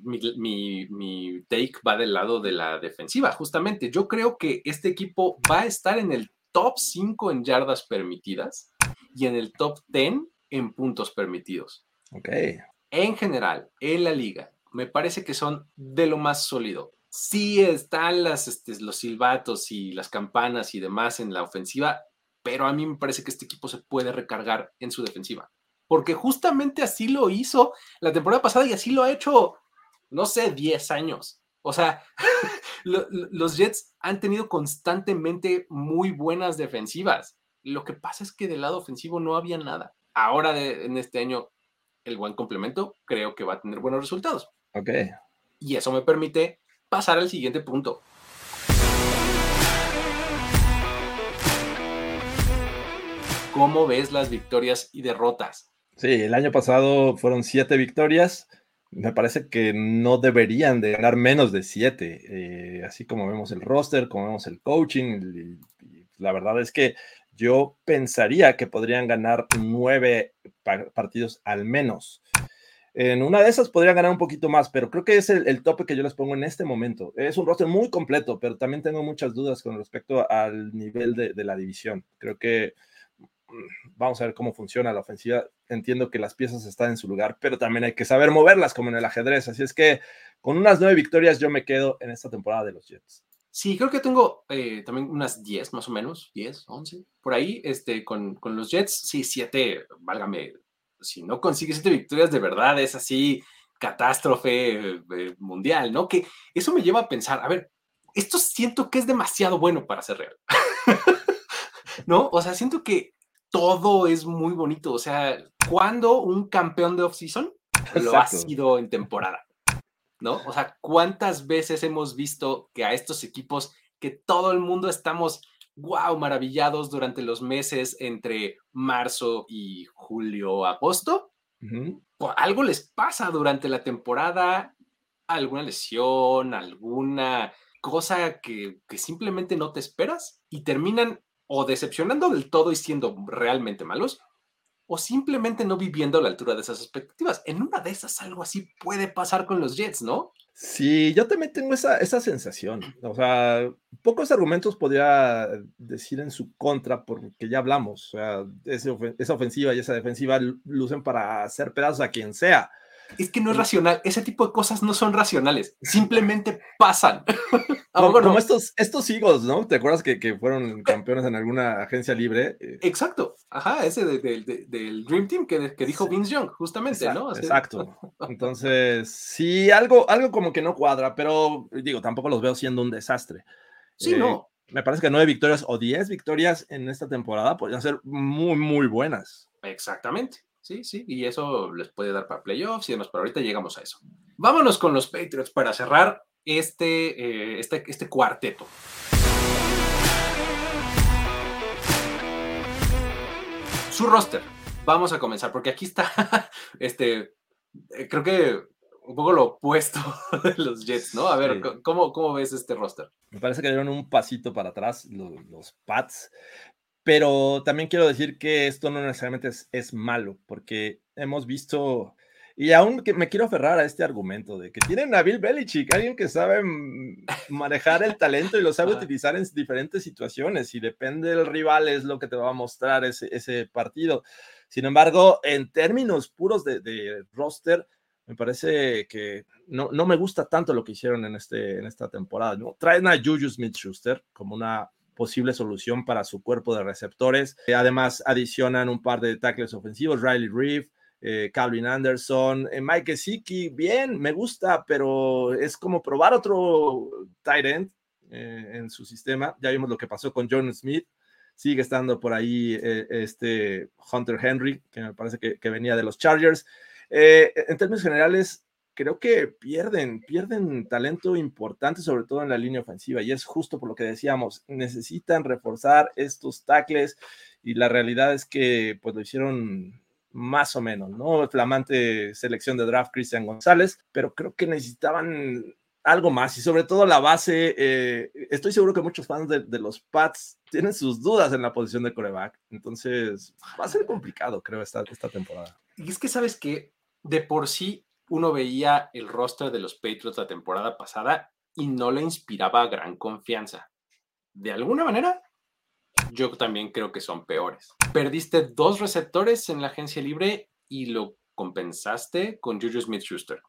mi, mi, take va del lado de la defensiva, justamente. Yo creo que este equipo va a estar en el top 5 en yardas permitidas y en el top 10 en puntos permitidos. Ok. En general, en la liga, me parece que son de lo más sólido. Sí están las, este, los silbatos y las campanas y demás en la ofensiva, pero a mí me parece que este equipo se puede recargar en su defensiva. Porque justamente así lo hizo la temporada pasada y así lo ha hecho, no sé, 10 años. O sea, los Jets han tenido constantemente muy buenas defensivas. Lo que pasa es que del lado ofensivo no había nada. Ahora en este año, el buen complemento creo que va a tener buenos resultados. Ok. Y eso me permite pasar al siguiente punto. ¿Cómo ves las victorias y derrotas? Sí, el año pasado fueron siete victorias. Me parece que no deberían de ganar menos de siete. Eh, así como vemos el roster, como vemos el coaching. la verdad es que yo pensaría que podrían ganar nueve partidos al menos. En una de esas podría ganar un poquito más, pero creo que es el, tope que yo les pongo en este momento. Es un roster muy completo, pero también tengo muchas dudas con respecto al nivel de la división. Creo que vamos a ver cómo funciona la ofensiva. Entiendo que las piezas están en su lugar, pero también hay que saber moverlas como en el ajedrez. Así es que con unas nueve victorias yo me quedo en esta temporada de los Jets. Sí, creo que tengo eh, también unas 10 más o menos, 10, 11, por ahí, este, con, con los Jets, sí, 7, válgame, si no consigues 7 victorias de verdad, es así, catástrofe eh, mundial, ¿no? Que eso me lleva a pensar, a ver, esto siento que es demasiado bueno para ser real, ¿no? O sea, siento que todo es muy bonito. O sea, cuando un campeón de off-season lo ha sido en temporada? ¿No? O sea, ¿cuántas veces hemos visto que a estos equipos que todo el mundo estamos, wow, maravillados durante los meses entre marzo y julio, agosto? algo les pasa durante la temporada, alguna lesión, alguna cosa que, que simplemente no te esperas y terminan o decepcionando del todo y siendo realmente malos, o simplemente no viviendo a la altura de esas expectativas. En una de esas algo así puede pasar con los Jets, ¿no? Sí, yo también tengo esa, esa sensación. O sea, pocos argumentos podría decir en su contra, porque ya hablamos. O sea, esa ofensiva y esa defensiva lucen para hacer pedazos a quien sea es que no es racional. Ese tipo de cosas no son racionales. Simplemente pasan. como, estos, estos Eagles, ¿no? ¿Te acuerdas que, fueron campeones en alguna agencia libre? Eh, exacto. Ajá, ese del Dream Team que, que dijo Vince Young, justamente, ¿no? Exacto. Entonces, sí, algo, algo como que no cuadra, pero digo, tampoco los veo siendo un desastre. Sí, no. Eh, me parece que nueve victorias o diez victorias en esta temporada podrían ser muy, muy buenas. Exactamente. Sí, sí, y eso les puede dar para playoffs y demás, pero ahorita llegamos a eso. Vámonos con los Patriots para cerrar este, eh, este, este cuarteto. Su roster. Vamos a comenzar, porque aquí está, este, eh, creo que un poco lo opuesto de los Jets, ¿no? A ver, ¿cómo, ¿cómo, ves este roster? Me parece que dieron un pasito para atrás los, los Pats pero también quiero decir que esto no necesariamente es, malo, porque hemos visto, y aún que me quiero aferrar a este argumento de que tienen a Bill Belichick, alguien que sabe manejar el talento y lo sabe utilizar en diferentes situaciones, y depende del rival es lo que te va a mostrar ese, partido. Sin embargo, en términos puros de, roster, me parece que no, no, me gusta tanto lo que hicieron en, este, en esta temporada. ¿no? Traen a Juju Smith-Schuster como una posible solución para su cuerpo de receptores. Eh, además, adicionan un par de tackles ofensivos, Riley Reeve, eh, Calvin Anderson, eh, Mike Siki, bien, me gusta, pero es como probar otro tight end. en su sistema. Ya vimos lo que pasó con John Smith. Sigue estando por ahí este Hunter Henry, que me parece que, venía de los Chargers. en términos generales, creo que pierden, pierden talento importante, sobre todo en la línea ofensiva, y es justo por lo que decíamos, necesitan reforzar estos tackles, y la realidad es que pues lo hicieron más o menos, ¿no? Flamante selección de draft Cristian González, pero creo que necesitaban algo más y sobre todo la base. Eh, estoy seguro que muchos fans de, los Pats tienen sus dudas en la posición de coreback, entonces va a ser complicado, creo, esta, esta temporada. Y es que sabes que de por sí uno veía el roster de los Patriots la temporada pasada y no le inspiraba gran confianza. De alguna manera, yo también creo que son peores. Perdiste dos receptores en la agencia libre y lo compensaste con Juju Smith Schuster.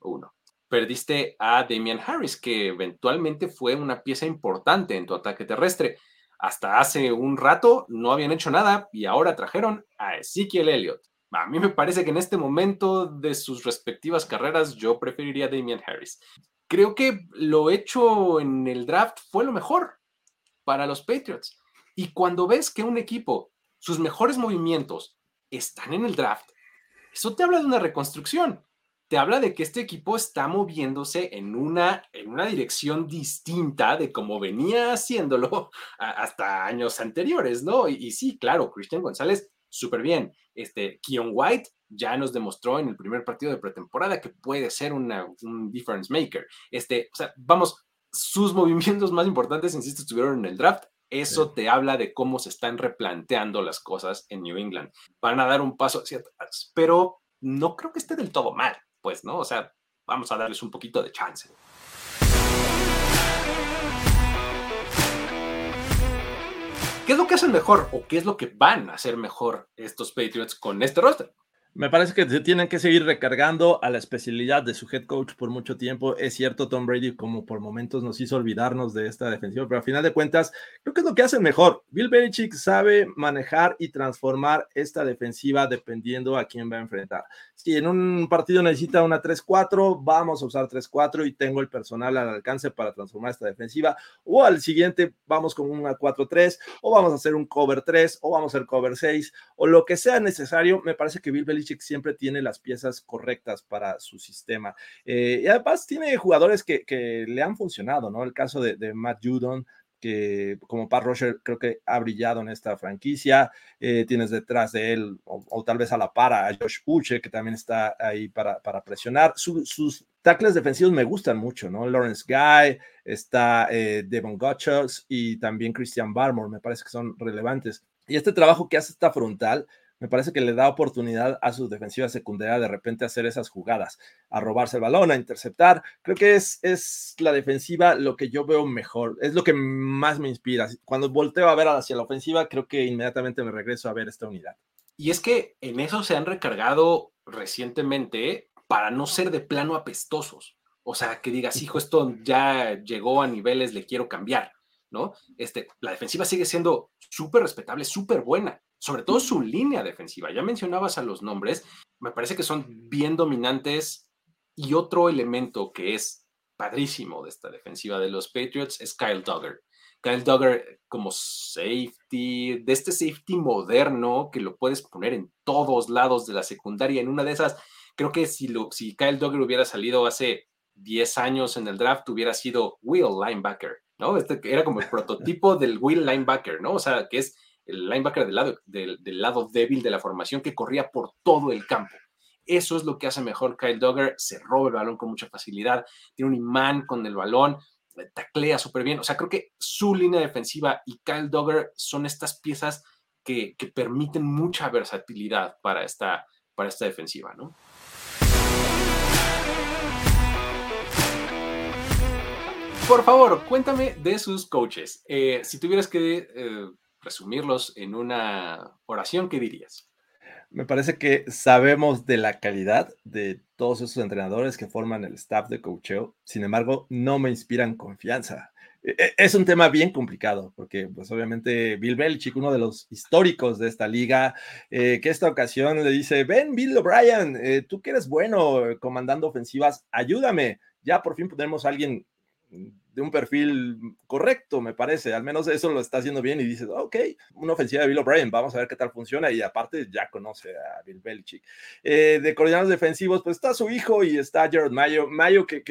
Uno. Perdiste a Damian Harris, que eventualmente fue una pieza importante en tu ataque terrestre. Hasta hace un rato no habían hecho nada y ahora trajeron a Ezekiel Elliott. A mí me parece que en este momento de sus respectivas carreras yo preferiría a Damian Harris. Creo que lo hecho en el draft fue lo mejor para los Patriots. Y cuando ves que un equipo, sus mejores movimientos están en el draft, eso te habla de una reconstrucción. Te habla de que este equipo está moviéndose en una, en una dirección distinta de como venía haciéndolo hasta años anteriores, ¿no? Y, sí, claro, Christian González, súper bien. Este, Keon White ya nos demostró en el primer partido de pretemporada que puede ser una, un difference maker. Este, o sea, vamos, sus movimientos más importantes, insisto, estuvieron en el draft eso te habla de cómo se están replanteando las cosas en New England. Van a dar un paso hacia atrás, pero no creo que esté del todo mal, pues, ¿no? O sea, vamos a darles un poquito de chance. ¿Qué es lo que hacen mejor o qué es lo que van a hacer mejor estos Patriots con este roster? Me parece que se tienen que seguir recargando a la especialidad de su head coach por mucho tiempo. Es cierto, Tom Brady, como por momentos nos hizo olvidarnos de esta defensiva, pero a final de cuentas, creo que es lo que hacen mejor. Bill Belichick sabe manejar y transformar esta defensiva dependiendo a quién va a enfrentar. Si en un partido necesita una 3-4, vamos a usar 3-4 y tengo el personal al alcance para transformar esta defensiva. O al siguiente, vamos con una 4-3, o vamos a hacer un cover 3, o vamos a hacer cover 6, o lo que sea necesario. Me parece que Bill Belichick siempre tiene las piezas correctas para su sistema. Eh, y además tiene jugadores que, le han funcionado, ¿no? El caso de, Matt Judon, que como Pat Roger creo que ha brillado en esta franquicia. Eh, tienes detrás de él, o, tal vez a la para, a Josh Uche, que también está ahí para, presionar. sus tackles defensivos me gustan mucho, ¿no? Lawrence Guy, está eh, Devon Gotchos y también Christian Barmore, me parece que son relevantes. Y este trabajo que hace esta frontal me parece que le da oportunidad a su defensiva secundaria de repente hacer esas jugadas, a robarse el balón, a interceptar. Creo que es, es la defensiva lo que yo veo mejor, es lo que más me inspira. Cuando volteo a ver hacia la ofensiva, creo que inmediatamente me regreso a ver esta unidad. Y es que en eso se han recargado recientemente para no ser de plano apestosos. O sea, que digas, hijo, esto ya llegó a niveles, le quiero cambiar, ¿no? Este, la defensiva sigue siendo súper respetable, súper buena sobre todo su línea defensiva. Ya mencionabas a los nombres, me parece que son bien dominantes y otro elemento que es padrísimo de esta defensiva de los Patriots es Kyle Duggar. Kyle Duggar como safety, de este safety moderno que lo puedes poner en todos lados de la secundaria. En una de esas, creo que si, lo, si Kyle Duggar hubiera salido hace 10 años en el draft, hubiera sido Will Linebacker, ¿no? Este era como el prototipo del Will Linebacker, ¿no? O sea, que es el linebacker del lado, del, lado débil de la formación que corría por todo el campo. Eso es lo que hace mejor Kyle Duggar. Se roba el balón con mucha facilidad, tiene un imán con el balón, taclea súper bien. O sea, creo que su línea defensiva y Kyle Duggar son estas piezas que, permiten mucha versatilidad para esta, para esta defensiva, ¿no? Por favor, cuéntame de sus coaches. Eh, si tuvieras que eh, resumirlos en una oración, ¿qué dirías? Me parece que sabemos de la calidad de todos esos entrenadores que forman el staff de coacheo, sin embargo, no me inspiran confianza. E, e, es un tema bien complicado, porque pues obviamente Bill Belichick, uno de los históricos de esta liga, eh, que esta ocasión le dice, ven Bill O'Brien, eh, tú que eres bueno comandando ofensivas, ayúdame, ya por fin tenemos a alguien de un perfil correcto, me parece. Al menos eso lo está haciendo bien y dices, ok, una ofensiva de Bill O'Brien, vamos a ver qué tal funciona. Y aparte ya conoce a Bill Belichick. Eh, de coordinadores defensivos, pues está su hijo y está Jared Mayo. Mayo que,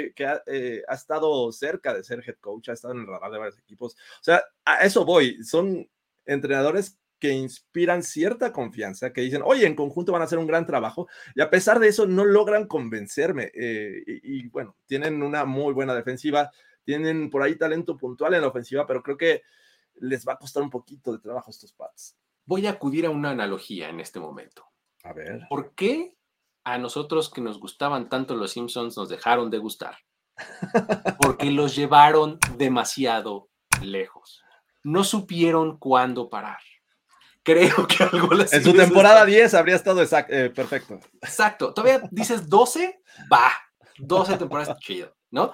eh, ha, estado cerca de ser head coach, ha estado en el radar de varios equipos. O sea, a eso voy. Son entrenadores que inspiran cierta confianza, que dicen, oye, en conjunto van a hacer un gran trabajo, y a pesar de eso no logran convencerme. Eh, y, bueno, tienen una muy buena defensiva, tienen por ahí talento puntual en la ofensiva, pero creo que les va a costar un poquito de trabajo estos Pats. Voy a acudir a una analogía en este momento. A ver. ¿Por qué a nosotros que nos gustaban tanto los Simpsons nos dejaron de gustar? Porque los llevaron demasiado lejos. No supieron cuándo parar. Creo que algo les En su temporada 10 habría estado eh, perfecto. Exacto. Todavía dices 12, va. 12 temporadas chido, ¿no?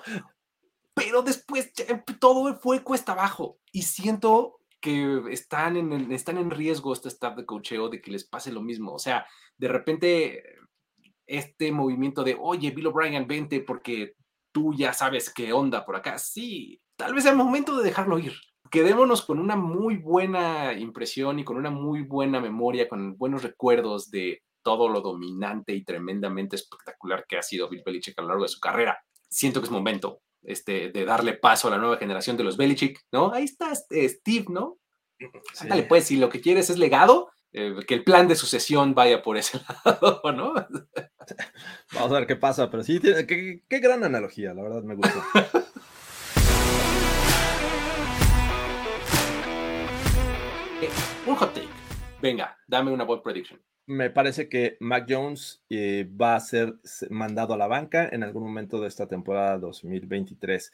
Pero después todo fue cuesta abajo y siento que están en, están en riesgo este staff de cocheo de que les pase lo mismo. O sea, de repente este movimiento de, oye, Bill O'Brien, vente porque tú ya sabes qué onda por acá. Sí, tal vez sea el momento de dejarlo ir. Quedémonos con una muy buena impresión y con una muy buena memoria, con buenos recuerdos de todo lo dominante y tremendamente espectacular que ha sido Bill Belichick a lo largo de su carrera. Siento que es momento este, de darle paso a la nueva generación de los Belichick, ¿no? Ahí está este, Steve, ¿no? Sí. pues, si lo que quieres es legado, eh, que el plan de sucesión vaya por ese lado, ¿no? Vamos a ver qué pasa, pero sí, qué, qué gran analogía, la verdad me gusta. Eh, un hot take. Venga, dame una bold prediction me parece que Mac Jones eh, va a ser mandado a la banca en algún momento de esta temporada 2023.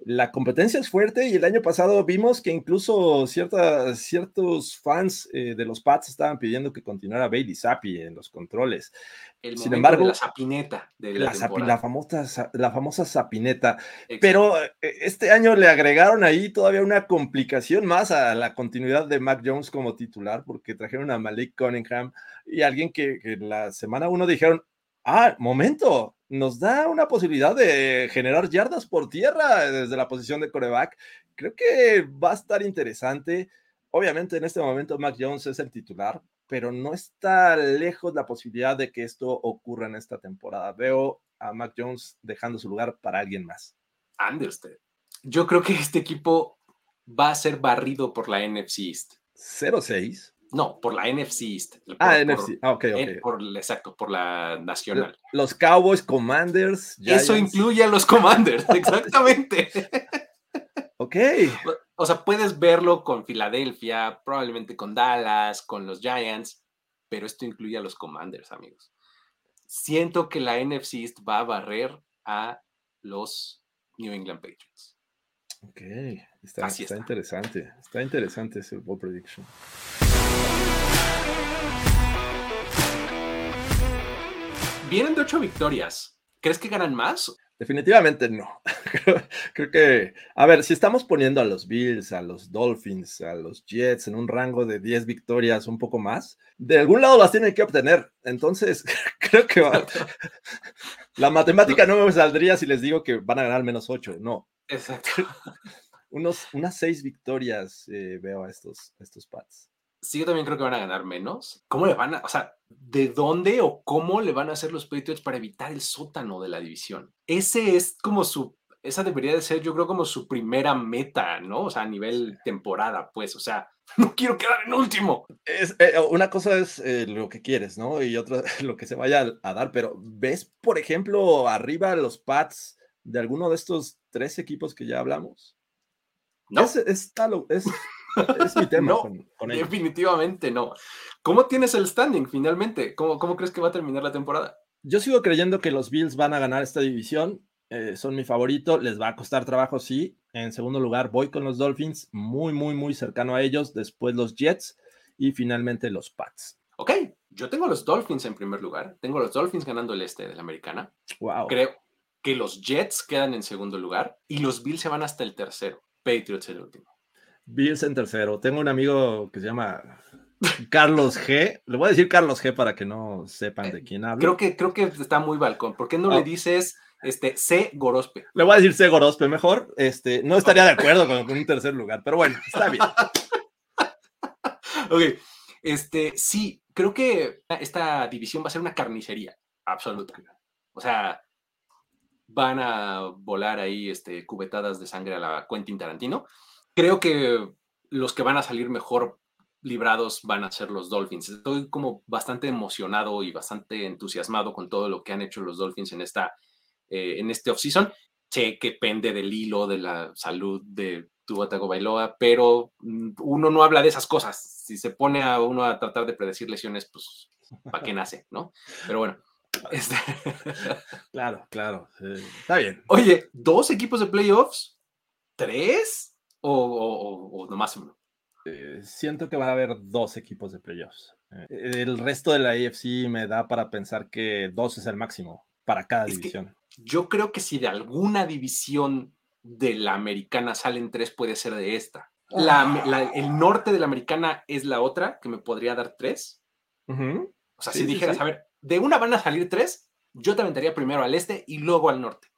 La competencia es fuerte y el año pasado vimos que incluso ciertos fans eh, de los Pats estaban pidiendo que continuara Bailey Zappi en los controles. El Sin embargo, de la sapineta de la, la, la, famosa, la famosa sapineta. Exacto. Pero eh, este año le agregaron ahí todavía una complicación más a la continuidad de Mac Jones como titular, porque trajeron a Malik Cunningham y alguien que, que la semana uno dijeron, ah, momento, nos da una posibilidad de generar yardas por tierra desde la posición de coreback. Creo que va a estar interesante. Obviamente en este momento Mac Jones es el titular, pero no está lejos la posibilidad de que esto ocurra en esta temporada. Veo a Mac Jones dejando su lugar para alguien más. Ande usted. Yo creo que este equipo va a ser barrido por la NFC East. 0-6. No, por la NFC East. Por, ah, por, NFC. Ah, ok, ok. Por, exacto, por la nacional. Los Cowboys, Commanders. Giants. Eso incluye a los Commanders, exactamente. ok. O sea, puedes verlo con Filadelfia, probablemente con Dallas, con los Giants, pero esto incluye a los Commanders, amigos. Siento que la NFC East va a barrer a los New England Patriots. Ok, está, está, está. interesante. Está interesante ese ball prediction. Vienen de ocho victorias. ¿Crees que ganan más? Definitivamente no. Creo que, a ver, si estamos poniendo a los Bills, a los Dolphins, a los Jets en un rango de 10 victorias, un poco más, de algún lado las tienen que obtener. Entonces, creo que va. la matemática no me saldría si les digo que van a ganar menos 8. No. Exacto. Unos, unas 6 victorias eh, veo a estos, a estos Pats sí, yo también creo que van a ganar menos. ¿Cómo le van a, o sea, de dónde o cómo le van a hacer los Patriots para evitar el sótano de la división? Ese es como su, esa debería de ser, yo creo, como su primera meta, ¿no? O sea, a nivel temporada, pues, o sea, no quiero quedar en último. Es, eh, una cosa es eh, lo que quieres, ¿no? Y otra lo que se vaya a, dar, pero ¿ves, por ejemplo, arriba los Pats de alguno de estos tres equipos que ya hablamos? No. Es, es, es, es mi tema. no, con, con definitivamente no. ¿Cómo tienes el standing finalmente? ¿Cómo, ¿Cómo, crees que va a terminar la temporada? Yo sigo creyendo que los Bills van a ganar esta división. Eh, son mi favorito. Les va a costar trabajo, sí. En segundo lugar, voy con los Dolphins, muy, muy, muy cercano a ellos. Después los Jets y finalmente los Pats. Ok, yo tengo los Dolphins en primer lugar. Tengo los Dolphins ganando el este de la americana. Wow. Creo que los Jets quedan en segundo lugar y los Bills se van hasta el tercero. Patriots el último. Bills en tercero. Tengo un amigo que se llama Carlos G. Le voy a decir Carlos G para que no sepan de quién hablo. Creo que, creo que está muy balcón. ¿Por qué no le dices este, C. Gorospe? Le voy a decir C. Gorospe mejor. Este, no estaría de acuerdo con, con un tercer lugar, pero bueno, está bien. ok. Este, sí, creo que esta división va a ser una carnicería absoluta. O sea, van a volar ahí este, cubetadas de sangre a la Quentin Tarantino. Creo que los que van a salir mejor librados van a ser los Dolphins. Estoy como bastante emocionado y bastante entusiasmado con todo lo que han hecho los Dolphins en, esta, eh, en este offseason. Sé que pende del hilo de la salud de Tua Bailoa, pero mm, uno no habla de esas cosas. Si se pone a uno a tratar de predecir lesiones, pues, ¿para qué nace? ¿no? Pero bueno. Este... claro, claro. está bien. Oye, ¿dos equipos de playoffs? ¿Tres? ¿O, o, o nomás uno? Eh, siento que va a haber dos equipos de playoffs. Eh, el resto de la AFC me da para pensar que dos es el máximo para cada división. Yo creo que si de alguna división de la americana salen tres, puede ser de esta. La, el norte de la americana es la otra, que me podría dar tres. O sea, si dijeras, a ver, de una van a salir tres, yo te aventaría primero al este y luego al norte.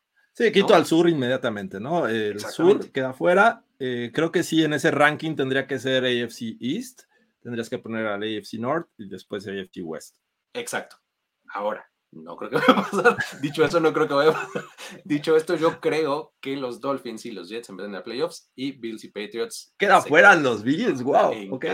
Sí, quito al sur inmediatamente, ¿no? El sur queda fuera. Eh, creo que sí, en ese ranking tendría que ser AFC East. Tendrías que poner al AFC North y después AFC West. Exacto. Ahora, no creo que vaya a pasar. Dicho eso, no creo que vaya a pasar. Dicho esto, yo creo que los Dolphins y los Jets meten a playoffs y Bills y Patriots. Queda fuera los Bills, wow. Okay.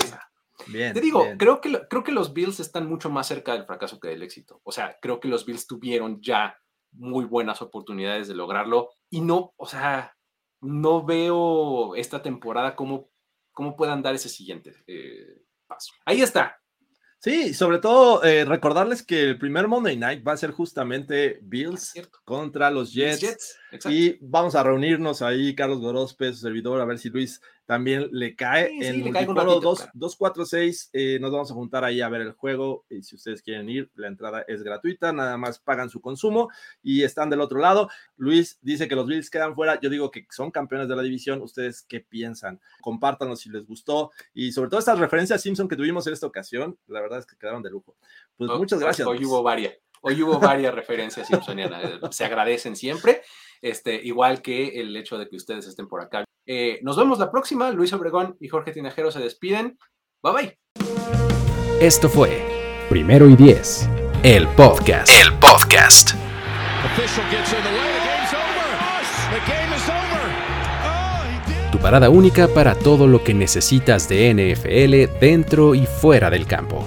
Bien, Te digo, Creo, que, creo que los Bills están mucho más cerca del fracaso que del éxito. O sea, creo que los Bills tuvieron ya muy buenas oportunidades de lograrlo y no, o sea, no veo esta temporada cómo, cómo puedan dar ese siguiente eh, paso. Ahí está, Sí, sobre todo eh, recordarles que el primer Monday Night va a ser justamente Bills contra los Jets. Y vamos a reunirnos ahí, Carlos Gorospe, su servidor, a ver si Luis también le cae en el 246. Eh, nos vamos a juntar ahí a ver el juego. Y si ustedes quieren ir, la entrada es gratuita, nada más pagan su consumo y están del otro lado. Luis dice que los Bills quedan fuera. Yo digo que son campeones de la división. ¿Ustedes qué piensan? Compártanos si les gustó. Y sobre todo estas referencias Simpson que tuvimos en esta ocasión, la verdad es que quedaron de lujo. Pues muchas gracias. Hoy hubo varias. Hoy hubo varias referencias simpsonianas. Se agradecen siempre. Este, igual que el hecho de que ustedes estén por acá. Eh, nos vemos la próxima. Luis Obregón y Jorge Tinajero se despiden. Bye bye. Esto fue Primero y Diez, el podcast. El podcast. Tu parada única para todo lo que necesitas de NFL dentro y fuera del campo.